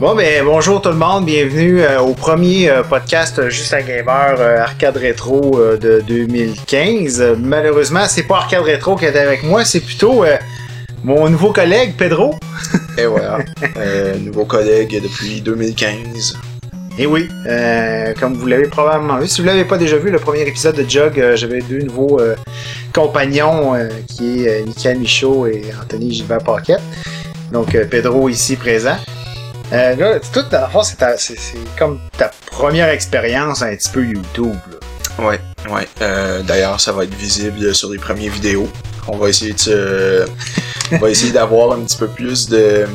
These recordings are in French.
Bon, ben bonjour tout le monde, bienvenue euh, au premier euh, podcast euh, Juste à Gamer Arcade Rétro de 2015. malheureusement, c'est pas Arcade Rétro qui est avec moi, c'est plutôt mon nouveau collègue Pedro. Et voilà, nouveau collègue depuis 2015. Et oui, comme vous l'avez probablement vu, si vous l'avez pas déjà vu, le premier épisode de Jug, j'avais deux nouveaux compagnons qui est Michael Michaud et Anthony Gilbert Paquette. Donc Pedro ici présent. Euh, là, tout dans c'est, comme ta première expérience un petit peu YouTube. Là. Ouais, ouais. Euh, d'ailleurs, ça va être visible sur les premières vidéos. On va essayer de on va essayer d'avoir un petit peu plus de,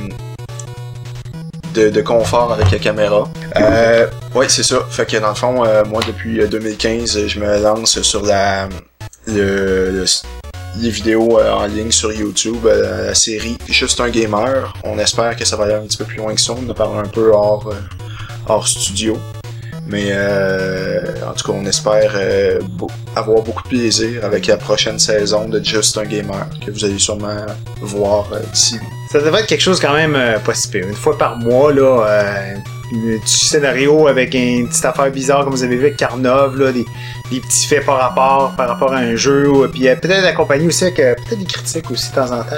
de, confort avec la caméra. Euh, ouais, c'est ça. Fait que dans le fond, euh, moi depuis 2015, je me lance sur la le, les vidéos euh, en ligne sur YouTube, euh, la série Juste un gamer. On espère que ça va aller un petit peu plus loin que ça. On en parle un peu hors, euh, hors studio. Mais en tout cas, on espère avoir beaucoup de plaisir avec la prochaine saison de Juste un gamer que vous allez sûrement voir d'ici. Ça devrait être quelque chose quand même possible. Une fois par mois, là, un petit scénario avec une petite affaire bizarre comme vous avez vu avec Carnov, là, des, petits faits par rapport, par rapport à un jeu, ou, puis euh, peut-être accompagné aussi avec euh, peut-être des critiques aussi de temps en temps.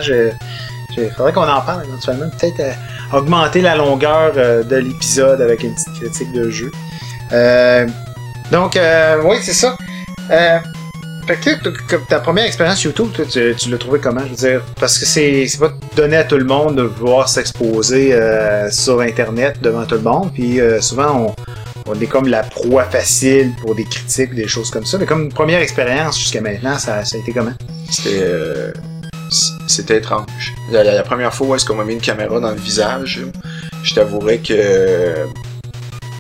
Il faudrait qu'on en parle éventuellement. Peut-être euh, augmenter la longueur de l'épisode avec une petite critique de jeu. donc, oui, c'est ça. Que ta première expérience YouTube, tu, l'as trouvé comment? Je veux dire, parce que c'est, pas donné à tout le monde de voir s'exposer euh, sur Internet devant tout le monde. Puis euh, souvent, on, on est comme la proie facile pour des critiques, des choses comme ça. Mais comme première expérience jusqu'à maintenant, ça, a été comment? C'était, euh, c'était étrange. La, première fois où est-ce qu'on m'a mis une caméra dans le visage, je t'avouerais que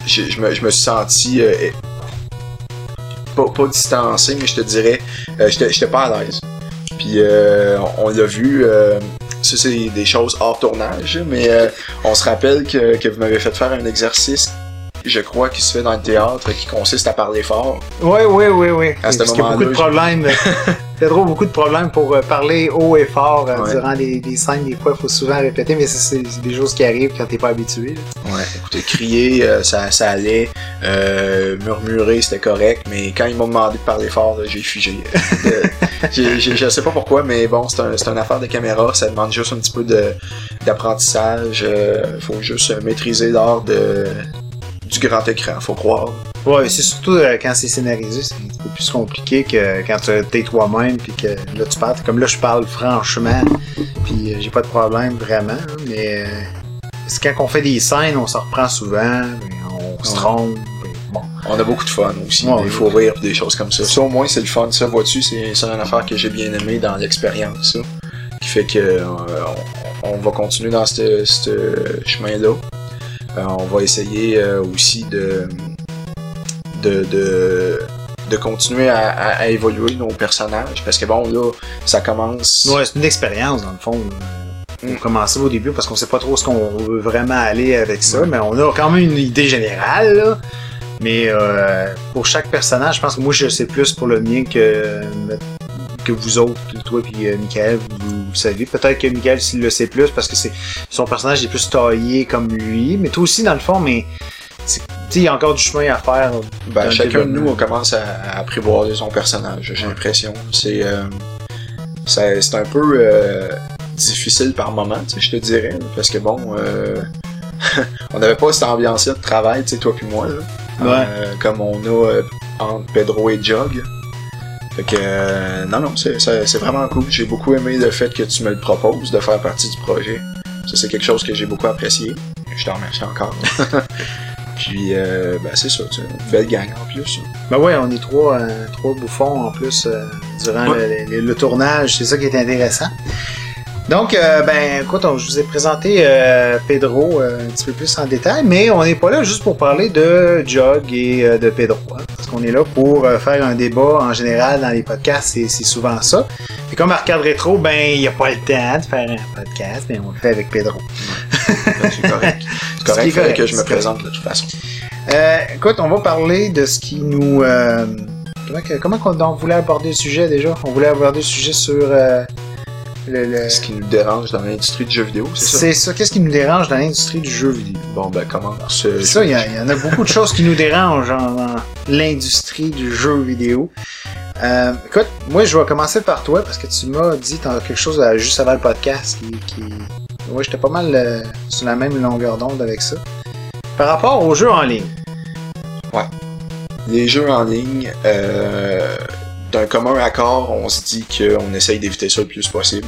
je, me, je me suis senti pas, pas distancé, mais je te dirais, euh, j'étais pas à l'aise. Puis euh, on l'a vu, euh, ça c'est des choses hors tournage, mais on se rappelle que, que vous m'avez fait faire un exercice je crois, qui se fait dans le théâtre, qui consiste à parler fort. Oui, oui, oui, oui. À ce Parce qu'il y a beaucoup de problèmes. Pedro, beaucoup de problèmes pour euh, parler haut et fort euh, durant les, scènes. Des fois, il faut souvent répéter, mais c'est des choses qui arrivent quand t'es pas habitué. Ouais, écoutez, crier, euh, ça, ça allait. murmurer, c'était correct. Mais quand ils m'ont demandé de parler fort, j'ai figé. je sais pas pourquoi, mais bon, c'est un, une affaire de caméra. Ça demande juste un petit peu d'apprentissage. Il faut juste maîtriser l'art de du grand écran, faut croire. Ouais, c'est surtout euh, quand c'est scénarisé, c'est un peu plus compliqué que quand tu es toi-même puis que là tu parles. Comme là je parle franchement, puis euh, j'ai pas de problème vraiment, mais euh, c'est quand on fait des scènes, on s'en reprend souvent, on se trompe. Bon. On a beaucoup de fun aussi, il faut rire des choses comme ça. Ça au moins c'est le fun, ça vois-tu, c'est une affaire que j'ai bien aimé dans l'expérience, ça. Qui fait que on, va continuer dans ce chemin-là. On va essayer aussi de, de, de, continuer à, évoluer nos personnages. Parce que bon, là, ça commence. Ouais, c'est une expérience dans le fond. On mm. commençait au début parce qu'on sait pas trop ce qu'on veut vraiment aller avec ça, mais on a quand même une idée générale. Mais euh, pour chaque personnage, je pense que moi je sais plus pour le mien que que vous autres, toi et euh, Michael, vous, savez. Peut-être que Michael, s'il le sait plus, parce que c'est son personnage est plus taillé comme lui. Mais toi aussi, dans le fond, mais il y a encore du chemin à faire. Ben, chacun de nous, on commence à, à apprivoiser son personnage, j'ai l'impression. C'est euh, c'est un peu euh, difficile par moment, je te dirais. Parce que bon, euh, on n'avait pas cette ambiance-là de travail, toi puis moi. Là, comme on a entre Pedro et Jog. Fait que, euh, non, non, c'est vraiment cool. J'ai beaucoup aimé le fait que tu me le proposes de faire partie du projet. Ça, c'est quelque chose que j'ai beaucoup apprécié. Je t'en remercie encore. Puis, euh, ben, c'est ça, une belle gang en plus. Ben ouais, on est trois, euh, trois bouffons en plus euh, durant le, tournage. C'est ça qui est intéressant. Donc, euh, ben, écoute, je vous ai présenté euh, Pedro euh, un petit peu plus en détail, mais on n'est pas là juste pour parler de Jog et de Pedro, hein, parce qu'on est là pour faire un débat en général dans les podcasts, c'est souvent ça. Et comme Arcade Rétro, ben, il n'y a pas le temps de faire un podcast, mais on le fait avec Pedro. C'est correct. C'est correct, que je me présente de toute façon. Euh, écoute, on va parler de ce qui nous... Euh, comment comment qu'on on voulait aborder le sujet déjà? On voulait aborder le sujet sur... euh, le, le- Ce qui nous dérange dans l'industrie du jeu vidéo, c'est ça? C'est ça. Qu'est-ce qui nous dérange dans l'industrie du jeu vidéo? Bon, ben, commence. euh, Ça, il y, en a beaucoup de choses qui nous dérangent en- dans l'industrie du jeu vidéo. Euh, écoute, moi, je vais commencer par toi parce que tu m'as dit t'as quelque chose juste avant le podcast qui... qui... Ouais, j'étais pas mal euh, sur la même longueur d'onde avec ça. Par rapport aux jeux en ligne. Les jeux en ligne, euh, d'un commun accord, on se dit qu'on essaye d'éviter ça le plus possible.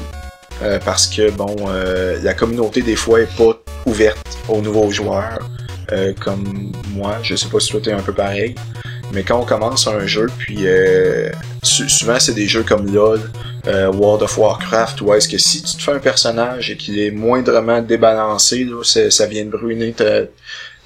Euh, parce que, bon, euh, la communauté, des fois, est pas ouverte aux nouveaux joueurs. Comme moi, je sais pas si toi t'es un peu pareil. Mais quand on commence un jeu, puis euh, souvent c'est des jeux comme LoL, euh, World of Warcraft, où est-ce que si tu te fais un personnage et qu'il est moindrement débalancé, là, ça vient de brûler ta,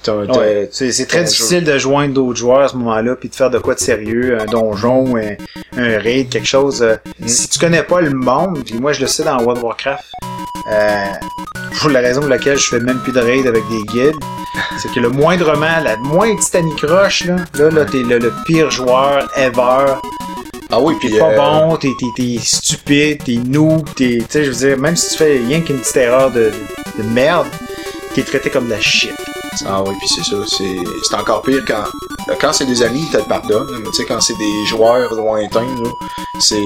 ta- ta- Ouais, c'est c'est très difficile de joindre d'autres joueurs à ce moment-là puis de faire de quoi de sérieux, un donjon, un, un raid, quelque chose. euh, Mm. Si tu connais pas le monde, puis moi je le sais dans World of Warcraft, euh, pour la raison pour laquelle je fais même plus de raid avec des guides, c'est que le moindrement, la moindre petite anicroche, là, là, là t'es le, le pire joueur ever. Ah oui, T'es puis pas euh, bon, t'es, t'es, t'es stupide, t'es noob, t'es, tu sais, je veux dire, même si tu fais rien qu'une petite erreur de, de merde, t'es traité comme de la shit. Ah oui, puis c'est ça, c'est c'est encore pire quand quand c'est des amis, ils te le pardonnent, mais tu sais quand c'est des joueurs lointains là, c'est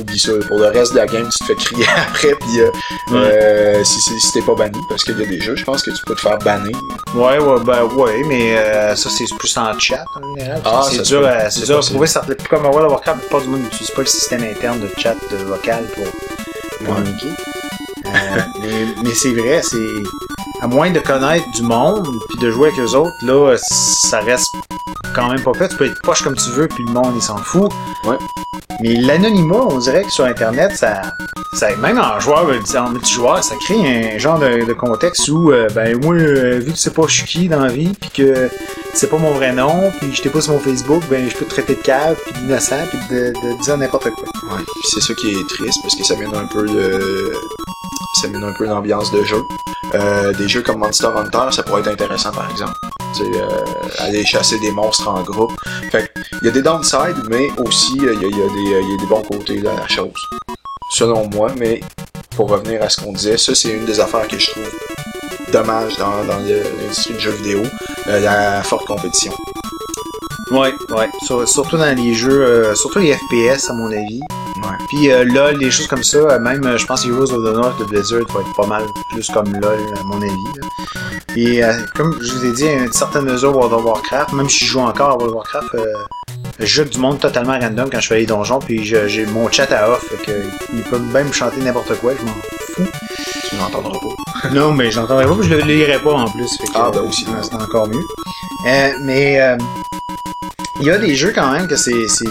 oublie ça. Pour le reste de la game, tu te fais crier après puis euh, euh, si c'est- si t'es pas banni parce qu'il y a des jeux, je pense que tu peux te faire bannir. Ouais, ouais, ben ouais, mais euh, ça c'est plus en chat en général. Ah, c'est dur, à, c'est dur à trouver. Ça, comme World of Warcraft, pas du monde n'utilise pas le système interne de chat de vocal pour communiquer. Euh, mais mais c'est vrai, c'est à moins de connaître du monde puis de jouer avec eux autres, là, ça reste quand même pas fait. Tu peux être poche comme tu veux puis le monde il s'en fout. Ouais. Mais l'anonymat, on dirait que sur Internet, ça, ça même en joueur, en multijoueur, ça crée un genre de, de contexte où, euh, ben moi, euh, vu que sais pas je suis qui dans la vie, puis que c'est pas mon vrai nom, puis je t'ai pas sur mon Facebook, ben je peux te traiter de cave, puis d'innocent, puis de, de dire n'importe quoi. Ouais. C'est ça qui est triste parce que ça mène un peu le ça mène un peu l'ambiance de jeu. Euh, des jeux comme Monster Hunter, ça pourrait être intéressant par exemple. Euh, aller chasser des monstres en groupe. Fait il y a des downsides, mais aussi euh, il y, a, des, bons côtés de la chose. Selon moi, mais pour revenir à ce qu'on disait, ça c'est une des affaires que je trouve dommage dans, l'industrie du jeu vidéo, la forte compétition. Ouais, ouais. Sur- surtout dans les jeux, euh, surtout les FPS à mon avis. Ouais. Puis euh, LOL, des choses comme ça, euh, même euh, je pense Heroes of the North de Blizzard va être pas mal plus comme LOL à mon avis. là. Et comme je vous ai dit, à une certaine mesure World of Warcraft, même si je joue encore à World of Warcraft, je joue du monde totalement random quand je fais les donjons, puis j'ai mon chat à off, fait que il peut même me chanter n'importe quoi, je m'en fous. Tu n'entendras pas. Non, mais je l'entendrai pas, je le lirai pas en plus. Fait que, Ah, ben aussi. C'est encore mieux. Mais euh, il y a des jeux quand même que c'est c'est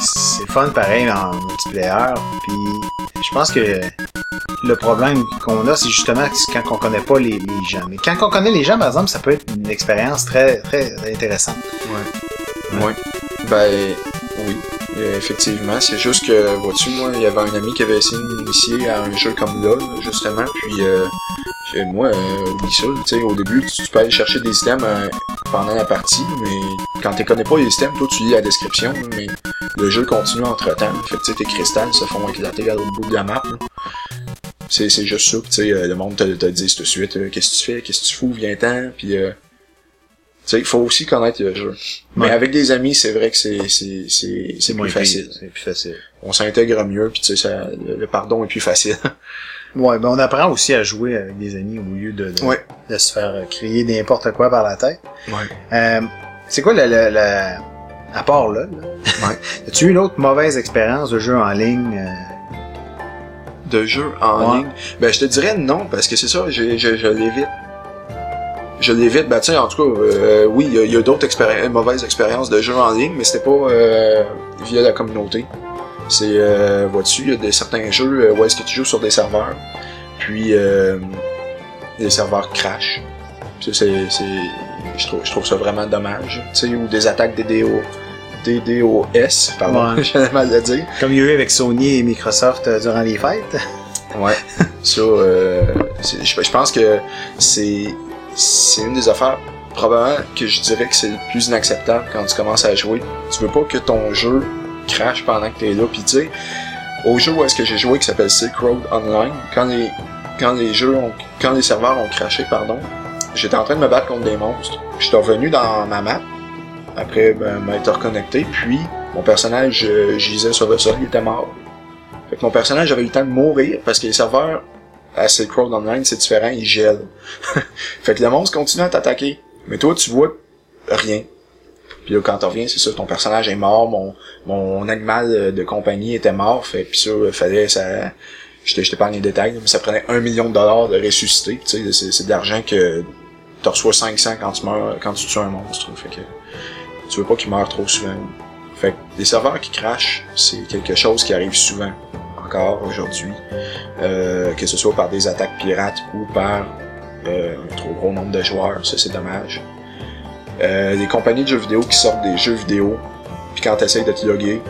c'est fun pareil en multiplayer. Puis je pense que le problème qu'on a, c'est justement quand on connaît pas les, les gens. Mais quand on connaît les gens, par exemple, ça peut être une expérience très très intéressante. Ouais. Ouais. Ben, oui. Effectivement, c'est juste que, vois-tu, moi, il y avait un ami qui avait essayé de m'initier à un jeu comme LoL, justement, puis euh, moi, euh, ça, tu sais, au début, tu, tu peux aller chercher des items euh, pendant la partie, mais quand tu connais pas les items, toi, tu lis la description, mais le jeu continue entre-temps, fait que, tes cristals se font éclater à l'autre bout de la map. C'est, c'est juste ça, tu euh, le monde te, te dit tout de suite, euh, qu'est-ce que tu fais, qu'est-ce que tu fous, viens-t'en, puis euh, il faut aussi connaître le jeu. Mais Ouais. avec des amis, c'est vrai que c'est c'est c'est c'est plus facile. C'est plus facile. On s'intègre mieux, puis tu sais, le pardon est plus facile. Ouais, ben on apprend aussi à jouer avec des amis au lieu de, de, Ouais. de se faire euh, crier n'importe quoi par la tête. ouais. Euh, c'est quoi le, le, le- à part là, là? Ouais. as-tu eu une autre mauvaise expérience de jeu en ligne euh, De jeu en Ouais. ligne, ben je te dirais non, parce que c'est ça, je, je, je l'évite. Je l'évite, ben sais, en tout cas, euh, oui, il y a, d'autres expéri- mauvaises expériences de jeu en ligne, mais c'était pas euh, via la communauté. C'est, euh, vois-tu, il y a des, certains jeux euh, où est-ce que tu joues sur des serveurs, puis euh, les serveurs crash. C'est, c'est, je trouve, je trouve ça vraiment dommage. Tu sais, ou des attaques DDO, DDoS, pardon, Ouais. j'ai mal à dire. comme il y a eu avec Sony et Microsoft euh, durant les fêtes Ouais. Ça, euh, je pense que c'est c'est une des affaires probablement que je dirais que c'est le plus inacceptable quand tu commences à jouer. Tu veux pas que ton jeu crache pendant que t'es là, pis tu sais, au jeu où est-ce que j'ai joué qui s'appelle Silk Road Online, quand les, quand les jeux ont, quand les serveurs ont craché, pardon, j'étais en train de me battre contre des monstres. J'étais revenu dans ma map, après ben, m'être reconnecté, puis mon personnage euh, gisait sur le sol, il était mort. Fait que mon personnage avait eu le temps de mourir parce que les serveurs à Silk Road Online, c'est différent, ils gèlent. fait que le monstre continue à t'attaquer. Mais toi, tu vois rien. Puis là, quand tu reviens, c'est ça, ton personnage est mort, mon, mon animal de compagnie était mort, fait puis ça, fallait, ça, je pas les détails, mais ça prenait un million de dollars de ressusciter, sais, c'est de l'argent que tu reçois 500 quand tu meurs, quand tu tues un monstre, fait que tu veux pas qu'il meure trop souvent. Fait que des serveurs qui crachent, c'est quelque chose qui arrive souvent, encore aujourd'hui, euh, que ce soit par des attaques pirates ou par euh, un trop gros nombre de joueurs, ça c'est dommage. Euh, les compagnies de jeux vidéo qui sortent des jeux vidéo, puis quand t'essayes de te loguer,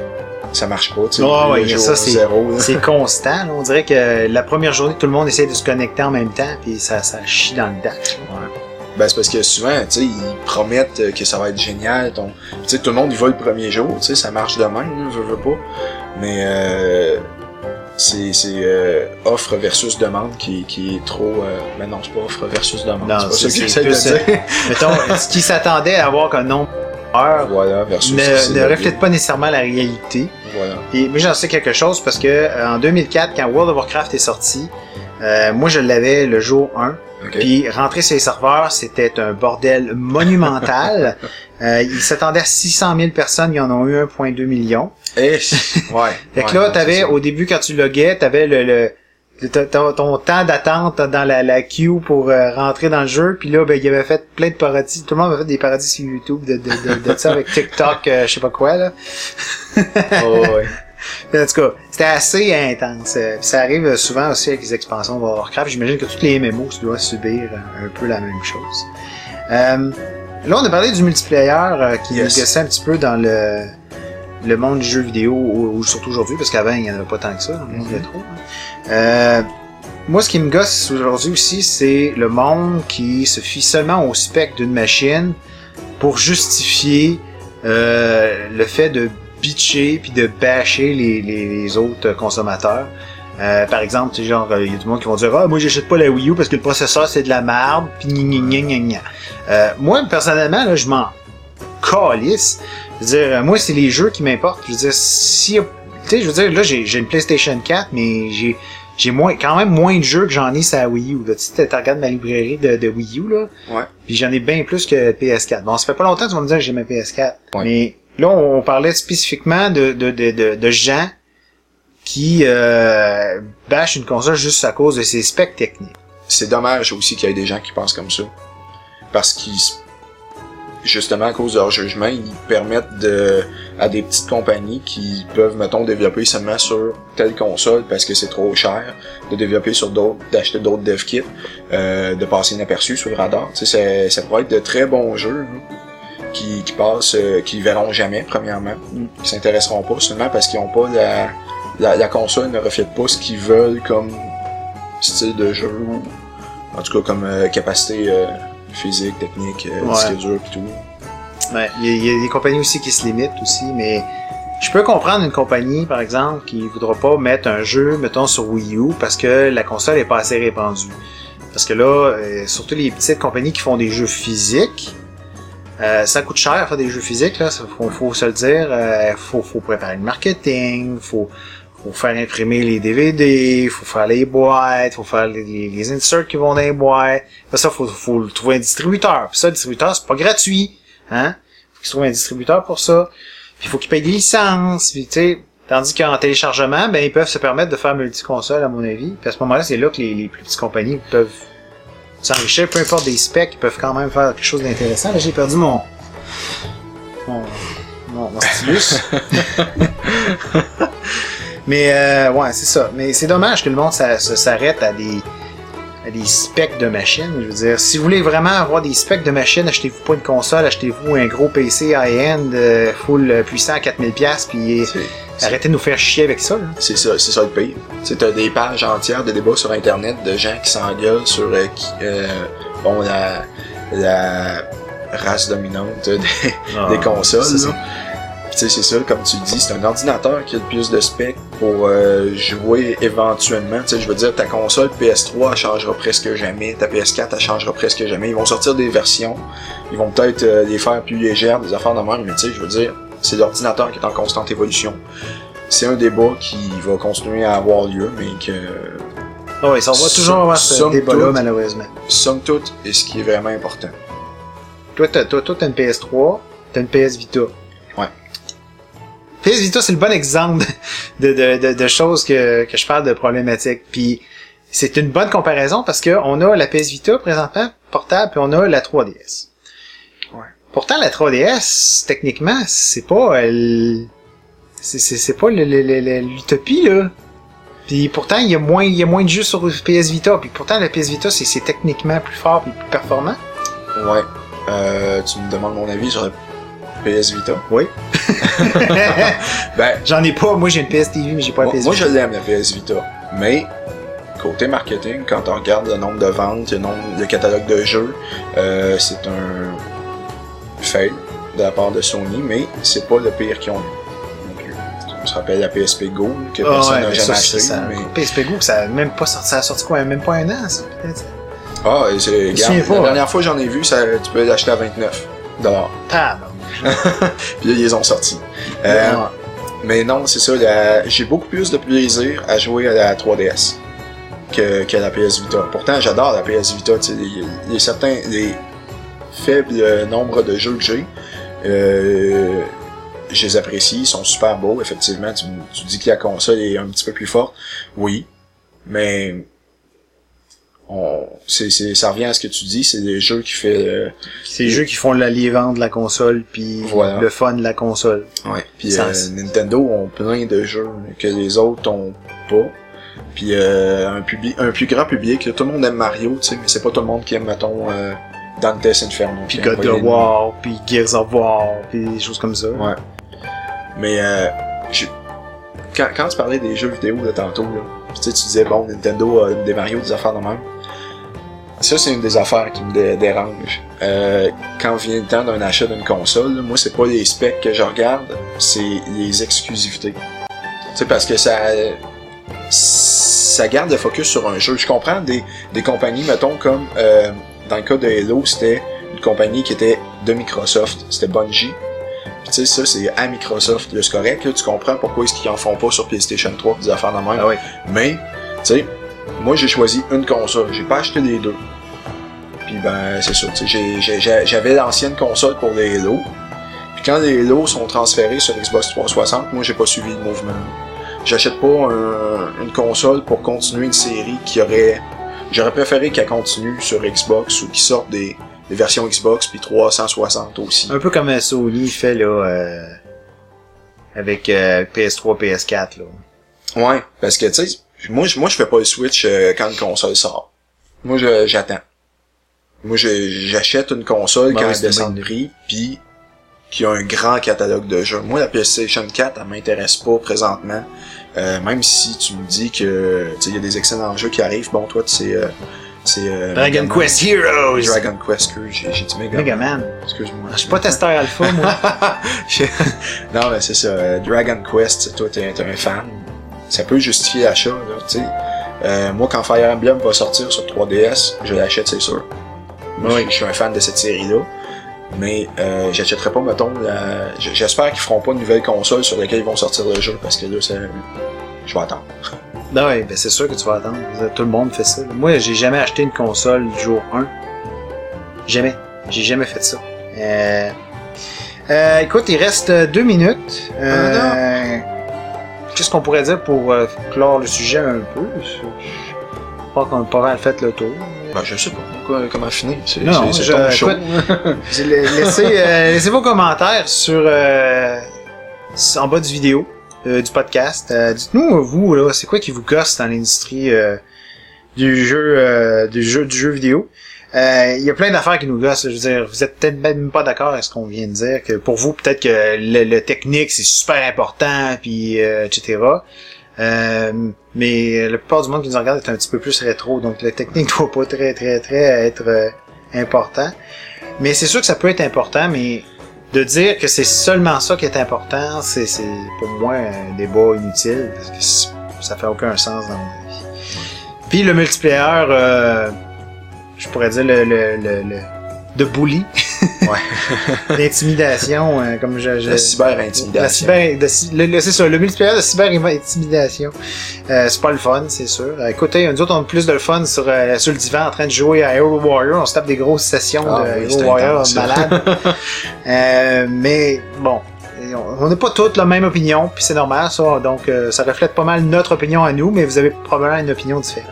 ça marche pas, tu sais. Oh, ouais, ça, c'est, constant. là. On dirait que la première journée, tout le monde essaie de se connecter en même temps, puis ça, ça chie dans le dash. Ben, c'est parce que souvent, tu sais, ils promettent que ça va être génial. Ton... Tu sais, tout le monde y va le premier jour, tu sais, ça marche de même, là, veux, veux pas. Mais euh, c'est euh, offre versus demande qui, qui est trop... Euh... Ben non, c'est pas offre versus demande. Non, c'est ça que j'essaie de dire. Mettons, ce qui s'attendait à avoir qu'un nombre d'heures Voilà, versus ce ne, ne reflète pas nécessairement la réalité. Voilà. Et moi, j'en sais quelque chose parce que euh, en 2004, quand World of Warcraft est sorti, euh, moi, je l'avais le jour 1. OK. Puis rentrer sur les serveurs, c'était un bordel monumental. euh, il s'attendait à 600 000 personnes, ils en ont eu 1,2 million. Eh, ouais. Fait que ouais, là, t'avais, au début, quand tu loguais, t'avais le, le, ton, ton- temps d'attente dans la, la queue pour euh, rentrer dans le jeu. Puis là, ben, il avait fait plein de parodies. Tout le monde avait fait des parodies sur YouTube de, de, de, de ça avec TikTok, euh, je sais pas quoi, là. Oh, ouais. En tout cas, c'était assez intense. Euh, ça arrive souvent aussi avec les expansions de Warcraft. J'imagine que tous les MMO doivent subir euh, un peu la même chose. Euh, là, on a parlé du multiplayer euh, qui Yes. gossait un petit peu dans le, le monde du jeu vidéo, ou, ou surtout aujourd'hui, parce qu'avant, il n'y en avait pas tant que ça dans le monde rétro. hein. Euh, moi, ce qui me gosse aujourd'hui aussi, c'est le monde qui se fie seulement au spec d'une machine pour justifier euh, le fait de bitcher puis de bâcher les, les, les autres consommateurs. Euh, par exemple, tu sais, genre, il y a du monde qui vont dire Ah, moi j'achète pas la Wii U parce que le processeur c'est de la merde, puis gna gna gna gna gna. Euh, moi, personnellement, là, je m'en calisse. Je veux dire, euh, moi, c'est les jeux qui m'importent. Je veux dire, si. Tu sais, je veux dire, là, j'ai j'ai une PlayStation 4, mais j'ai. J'ai moins, quand même moins de jeux que j'en ai sur la Wii U. Là. Tu sais, regardes ma librairie de, de Wii U, là. Ouais. Puis j'en ai bien plus que PS4. Bon, ça fait pas longtemps que tu vas me dire que j'ai ma PS4. Ouais. Mais là, on parlait spécifiquement de, de, de, de, gens qui euh, bâchent une console juste à cause de ses specs techniques. c'est dommage aussi qu'il y ait des gens qui pensent comme ça. Parce qu'ils, justement, à cause de leur jugement, ils permettent de, à des petites compagnies qui peuvent, mettons, développer seulement sur telle console parce que c'est trop cher, de développer sur d'autres, d'acheter d'autres dev kits, euh, de passer inaperçu sur le radar. Tu sais, ça, ça pourrait être de très bons jeux, hein, qui, qui passent, euh, qui verront jamais, premièrement, Mm. qui s'intéresseront pas seulement parce qu'ils ont pas la, la, la console ne reflète pas ce qu'ils veulent comme style de jeu ou en tout cas comme euh, capacité euh, physique, technique, euh, Ouais. disque dur pis tout. Ouais, il y, y a des compagnies aussi qui se limitent aussi, mais je peux comprendre une compagnie, par exemple, qui voudra pas mettre un jeu, mettons, sur Wii U parce que la console est pas assez répandue. Parce que là, surtout les petites compagnies qui font des jeux physiques, euh, ça coûte cher faire des jeux physiques, là, faut, faut se le dire. Euh, faut, faut préparer le marketing, faut, faut faire imprimer les DVD, faut faire les boîtes, faut faire les, les, inserts qui vont dans les boîtes. Après ça, faut, faut trouver un distributeur. Puis ça, le distributeur, c'est pas gratuit. Hein? Faut qu'ils trouvent un distributeur pour ça. Puis faut qu'ils payent des licences. Puis tu sais, tandis qu'en téléchargement, ben ils peuvent se permettre de faire multi-console, à mon avis. Puis à ce moment-là, c'est là que les, les plus petites compagnies peuvent s'enrichir, peu importe des specs, ils peuvent quand même faire quelque chose d'intéressant. Là, j'ai perdu mon mon, mon, mon stylus. Mais euh, ouais, c'est ça. Mais c'est dommage que le monde ça- ça s'arrête à des à des specs de machines. Je veux dire, si vous voulez vraiment avoir des specs de machines, achetez-vous pas une console, achetez-vous un gros PC high-end euh, full euh, puissant à 4000 pièces puis C'est- c'est- arrêtez de nous faire chier avec ça. Là. C'est ça, c'est ça le pire. Sais, t'as des pages entières de débats sur internet de gens qui s'engueulent sur euh, qui, euh, bon la la race dominante des, Ah, des consoles. ça, c'est- c'est ça, comme tu le dis, c'est un ordinateur qui a le plus de specs pour euh, jouer éventuellement. Tu sais, je veux dire, ta console PS3, elle changera presque jamais. Ta PS4, elle changera presque jamais. Ils vont sortir des versions. Ils vont peut-être euh, les faire plus légères, des affaires de même, mais tu sais, je veux dire, c'est l'ordinateur qui est en constante évolution. C'est un débat qui va continuer à avoir lieu, mais que, Ah ouais, ça, on va toujours avoir ce somme débat-là, toute. malheureusement. somme toute, est ce qui est vraiment important. Toi, t'as, toi, toi, t'as une PS3, t'as une PS Vita. Ouais. PS Vita, c'est le bon exemple de, de, de, de choses que, que je parle de problématiques. Puis, c'est une bonne comparaison parce que on a la PS Vita présentement, portable, puis on a la 3DS. Pourtant, la 3DS, techniquement, c'est pas... l- c'est, pas l'utopie, là. Puis pourtant, il y a moins, il y a moins de jeux sur PS Vita. Puis pourtant, la PS Vita, c'est, c'est techniquement plus fort et plus performant. Ouais. Euh, tu me demandes mon avis sur la PS Vita? Oui. Ben, J'en ai pas. Moi, j'ai une PS TV, mais j'ai pas la moi, PS moi, Vita. je l'aime, la PS Vita. Mais, côté marketing, quand on regarde le nombre de ventes, le, nombre, le catalogue de jeux, euh, c'est un fail de la part de Sony, mais c'est pas le pire qu'ils ont eu. non. On se rappelle la PSP Go, que Ah personne n'a mais jamais acheté. ça, mais... PSP Go, ça a même pas sorti, ça a sorti quoi, même pas un an, ça, peut-être? Ah, c'est, pas, la dernière fois que j'en ai vu, ça, tu peux l'acheter à 29 dollars. Tabarnak. Puis là, ils les ont sortis. Euh, Ah. Mais non, c'est ça. la- J'ai beaucoup plus de plaisir à jouer à la 3DS que, que la PS Vita. Pourtant, j'adore la PS Vita. sais, Les, les certains, les faibles euh, nombres de jeux que j'ai, euh, je les apprécie. Ils sont super beaux. Effectivement, tu, tu dis que la console est un petit peu plus forte. Oui, mais on, c'est, c'est, ça revient à ce que tu dis. C'est des jeux qui fait euh, C'est les jeux qui font l'allivant de la console, puis Voilà. le fun de la console. Ouais. Puis euh, Nintendo ont plein de jeux que les autres ont pas. Puis euh, un, public, un plus grand public, tout le monde aime Mario, tu sais, mais c'est pas tout le monde qui aime, mettons, euh, Dante's Inferno. Puis God of War, puis Gears of War, puis des choses comme ça. Ouais. Mais euh, j'ai- quand, quand tu parlais des jeux vidéo de tantôt, là, tu sais, tu disais, bon, Nintendo a des Mario, des affaires de même. Ça, c'est une des affaires qui me dé- dérange. Euh, quand vient le temps d'un achat d'une console, là, moi, c'est pas les specs que je regarde, c'est les exclusivités. Tu sais, parce que ça, ça garde le focus sur un jeu. Je comprends des, des compagnies, mettons, comme euh, dans le cas de Halo, c'était une compagnie qui était de Microsoft, c'était Bungie. Puis tu sais, ça, c'est à Microsoft, c'est correct, là, tu comprends pourquoi est-ce qu'ils en font pas sur PlayStation 3 des affaires de même. Ah oui. Mais, tu sais, moi j'ai choisi une console, j'ai pas acheté les deux. Puis ben, c'est ça, j'avais l'ancienne console pour les Halo. Puis quand les Halo sont transférés sur Xbox 360, moi j'ai pas suivi le mouvement. J'achète pas un- une console pour continuer une série qui aurait... J'aurais préféré qu'elle continue sur Xbox ou qu'ils sortent des, des versions Xbox puis 360 aussi. Un peu comme euh, Sony fait, là, euh, avec euh, PS3, PS4, là. Ouais, parce que tu sais, moi je moi je fais pas le switch euh, quand une console sort. Moi j'attends. Moi j'achète une console Ben quand elle descend de prix puis qui a un grand catalogue de jeux. Moi la PlayStation 4 elle m'intéresse pas présentement. Euh, même si tu me dis que il y a des excellents jeux qui arrivent, bon toi tu sais euh, c'est euh, Dragon. Quest Heroes! Dragon Quest que j'ai dit Mega, Mega Man. Excuse-moi. Je suis pas testeur alpha, moi. non, mais c'est ça. euh, Dragon Quest, toi, t'es t'es un fan. Ça peut justifier l'achat, là, tu sais. Euh, moi, quand Fire Emblem va sortir sur 3DS, je l'achète, c'est sûr. Moi, Oui. je- je suis un fan de cette série-là. Mais euh, j'achèterai pas, mettons, la... j- j'espère qu'ils feront pas une nouvelle console sur laquelle ils vont sortir le jeu, parce que là, c'est... Je vais attendre. Ben ouais, ben c'est sûr que tu vas attendre. Tout le monde fait ça. Moi, j'ai jamais acheté une console du jour 1. Jamais. J'ai jamais fait ça. Euh... euh, écoute, il reste euh, deux minutes. Euh... Qu'est-ce qu'on pourrait dire pour euh, clore le sujet un peu? Je je crois qu'on a pas mal fait le tour. Ben, je sais pas quoi- comment finir. C'est Non, c'est- c'est je- ton show. écoute, Laissez, euh, laissez vos commentaires sur euh, en bas du vidéo euh, du podcast. Euh, Dites-nous vous là, c'est quoi qui vous gosse dans l'industrie euh, du jeu euh, du jeu du jeu vidéo? Euh, Il y a plein d'affaires qui nous gossent. Je veux dire, vous êtes peut-être même pas d'accord avec ce qu'on vient de dire. Que pour vous, peut-être que le, le technique c'est super important, puis euh, etc. Euh, mais la plupart du monde qui nous regarde est un petit peu plus rétro, donc la technique doit pas très très très être euh, important. Mais c'est sûr que ça peut être important, mais de dire que c'est seulement ça qui est important, c'est c'est pour moi un débat inutile, parce que ça fait aucun sens dans mon avis. Puis le multiplayer, euh, je pourrais dire le, le, le, le- de bully, Ouais. l'intimidation, euh, comme je, je La cyber-intimidation. cyber, le- c'est ça, le multiplayer de cyber-intimidation. Euh, c'est pas le fun, c'est sûr. Euh, écoutez, nous autres, on a plus de le fun sur, euh, sur le divan en train de jouer à Hero Warrior. On se tape des grosses sessions Ah de oui, Hero Warrior malade. Mais bon, on n'a pas toutes la même opinion, puis c'est normal, ça. Donc, euh, ça reflète pas mal notre opinion à nous, mais vous avez probablement une opinion différente.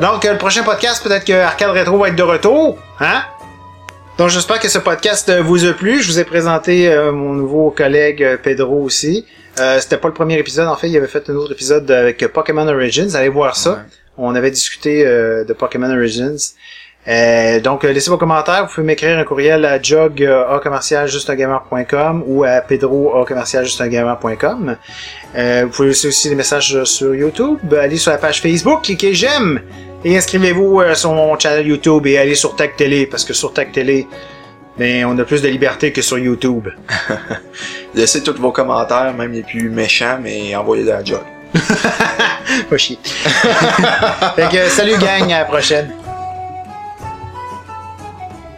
Donc, le prochain podcast, peut-être que Arcade Retro va être de retour, hein? Donc, j'espère que ce podcast euh, vous a plu. Je vous ai présenté euh, mon nouveau collègue euh, Pedro aussi. Euh, C'était pas le premier épisode, en fait, il avait fait un autre épisode avec euh, Pokémon Origins. Allez voir ça. Ouais. On avait discuté euh, de Pokémon Origins. Euh, donc, laissez vos commentaires. Vous pouvez m'écrire un courriel à jog a commercial justeungamer.com ou à pedro a commercial justeungamer.com. Euh, vous pouvez laisser aussi des messages sur YouTube. Allez sur la page Facebook, cliquez j'aime et inscrivez-vous euh, sur mon channel YouTube et allez sur Tag Télé parce que sur Tag Télé, ben, on a plus de liberté que sur YouTube. Laissez tous vos commentaires, même les plus méchants, mais envoyez-les à la job. Pas chier. fait que, salut gang, à la prochaine.